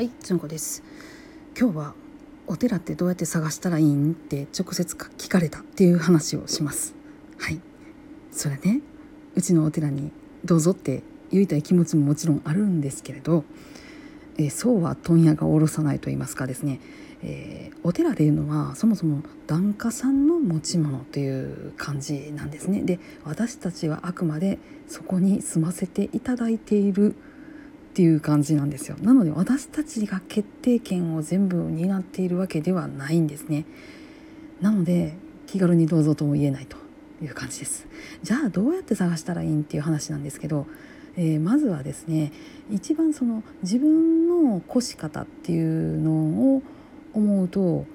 はい、じゅんこです。今日はお寺ってどうやって探したらいいん？って直接聞かれたっていう話をします。はい、それね、うちのお寺にどうぞって言いたい気持ちももちろんあるんですけれど、えーそうは問屋が下ろさないと言いますかですね、えーお寺でいうのはそもそも檀家さんの持ち物という感じなんですね。で、私たちはあくまでそこに住ませていただいているっていう感じなんですよ。なので私たちが決定権を全部担っているわけではないんですね。なので気軽にどうぞとも言えないという感じです。じゃあどうやって探したらいいんっていう話なんですけど、えーまずはですね一番その自分の越し方っていうのを思うと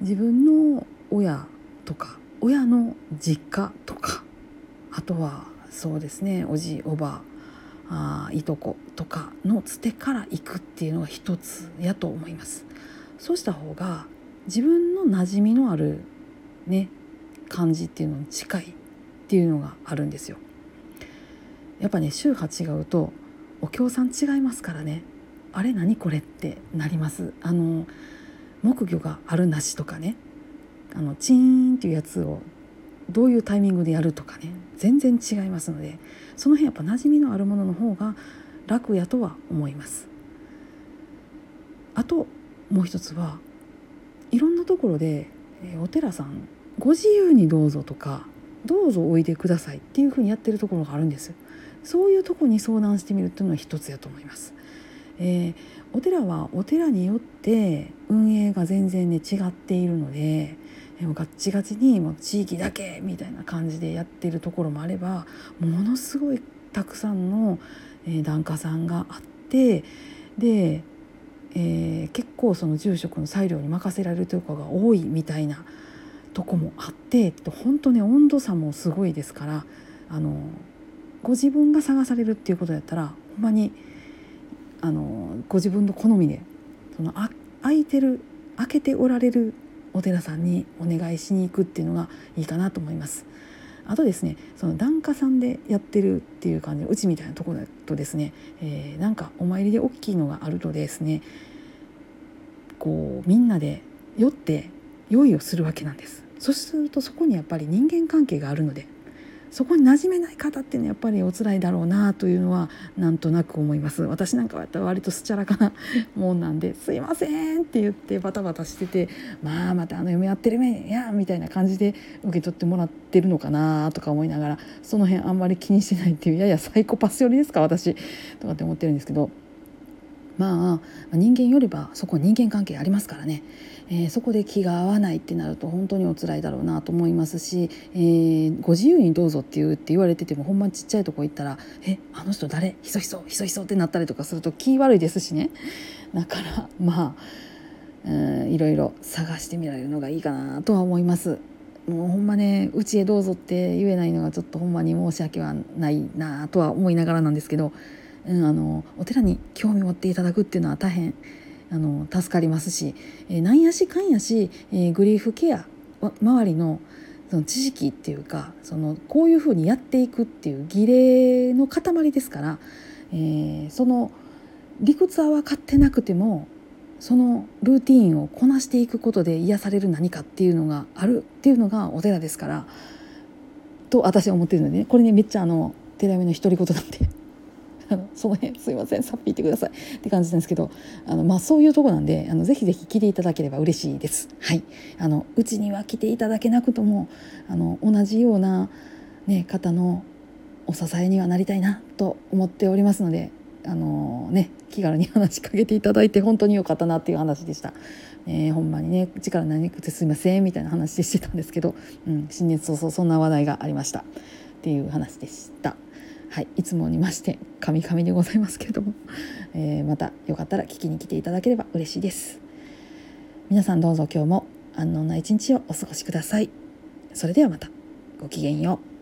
自分の親とか親の実家とかあとはそうですねおじおばあーいとことかのつてから行くっていうのが一つやと思います。そうした方が自分の馴染みのあるね感じっていうのに近いっていうのがあるんですよ。やっぱね宗派違うとお経さん違いますからね。あれ何これってなります。あの木魚があるなしとかね。あのチーンっていうやつをどういうタイミングでやるとかね全然違いますのでその辺やっぱ馴染みのあるものの方が楽やとは思います。あともう一つはいろんなところで、お寺さんご自由にどうぞとかどうぞおいでくださいっていうふうにやってるところがあるんです。そういうところに相談してみるっていうのは一つやと思います、えーお寺はお寺によって運営が全然ね違っているのでもうガッチガチにもう地域だけみたいな感じでやってるところもあればものすごいたくさんの、えー檀家さんがあってで、えー結構その住職の裁量に任せられるところが多いみたいなとこもあって本当ね温度差もすごいですからあのご自分が探されるっていうことやったらほんまにあのご自分の好みでそのあ空いてる開けておられるお寺さんにお願いしに行くっていうのがいいかなと思います。あとですねその檀家さんでやってるっていう感じうちみたいなところだとですね、えーなんかお参りで大きいのがあるとですねこうみんなで酔って用意をするわけなんですそうするとそこにやっぱり人間関係があるのでそこに馴染めない方っていうのはやっぱりお辛いだろうなというのはなんとなく思います私なんかは割とすちゃらかなもんなんで「すいません」って言ってバタバタしてて「まあまたあの嫁やってるめや」みたいな感じで受け取ってもらってるのかなとか思いながらその辺あんまり気にしてないっていうややサイコパス寄りですか私とかって思ってるんですけど。まあ人間よりばそこ人間関係ありますからね、えーそこで気が合わないってなると本当にお辛いだろうなと思いますし、えーご自由にどうぞって言うって言われててもほんまちっちゃいとこ行ったら「えあの人誰？ひそひそひそひそ」ってなったりとかすると気悪いですしね。だからまあいろいろ探してみられるのがいいかなとは思います。もうほんまねうちへどうぞって言えないのがちょっとほんまに申し訳はないなとは思いながらなんですけど、うん、あのお寺に興味を持っていただくっていうのは大変あの助かりますし、えーなんやしかんやし、えーグリーフケア周りのその知識っていうかそのこういうふうにやっていくっていう儀礼の塊ですから、えーその理屈は分かってなくてもそのルーティンをこなしていくことで癒される何かっていうのがあるっていうのがお寺ですからと私は思ってるので、ね、これねめっちゃあの寺目の独り言なんで。あのその辺すいませんさっぴいてくださいって感じなんですけどあの、まあ、そういうとこなんであのぜひぜひ来ていただければ嬉しいです。はい、あのうちには来ていただけなくともあの同じような、ね、方のお支えにはなりたいなと思っておりますのであのね気軽に話しかけていただいて本当に良かったなっていう話でした。えーほんまにね力なくてすいませんみたいな話してたんですけど、うん、新年早々そんな話題がありましたっていう話でした。はい、いつもにまして神々でございますけれども、えーまたよかったら聞きに来ていただければ嬉しいです。皆さんどうぞ今日も安穏な一日をお過ごしください。それではまたごきげんよう。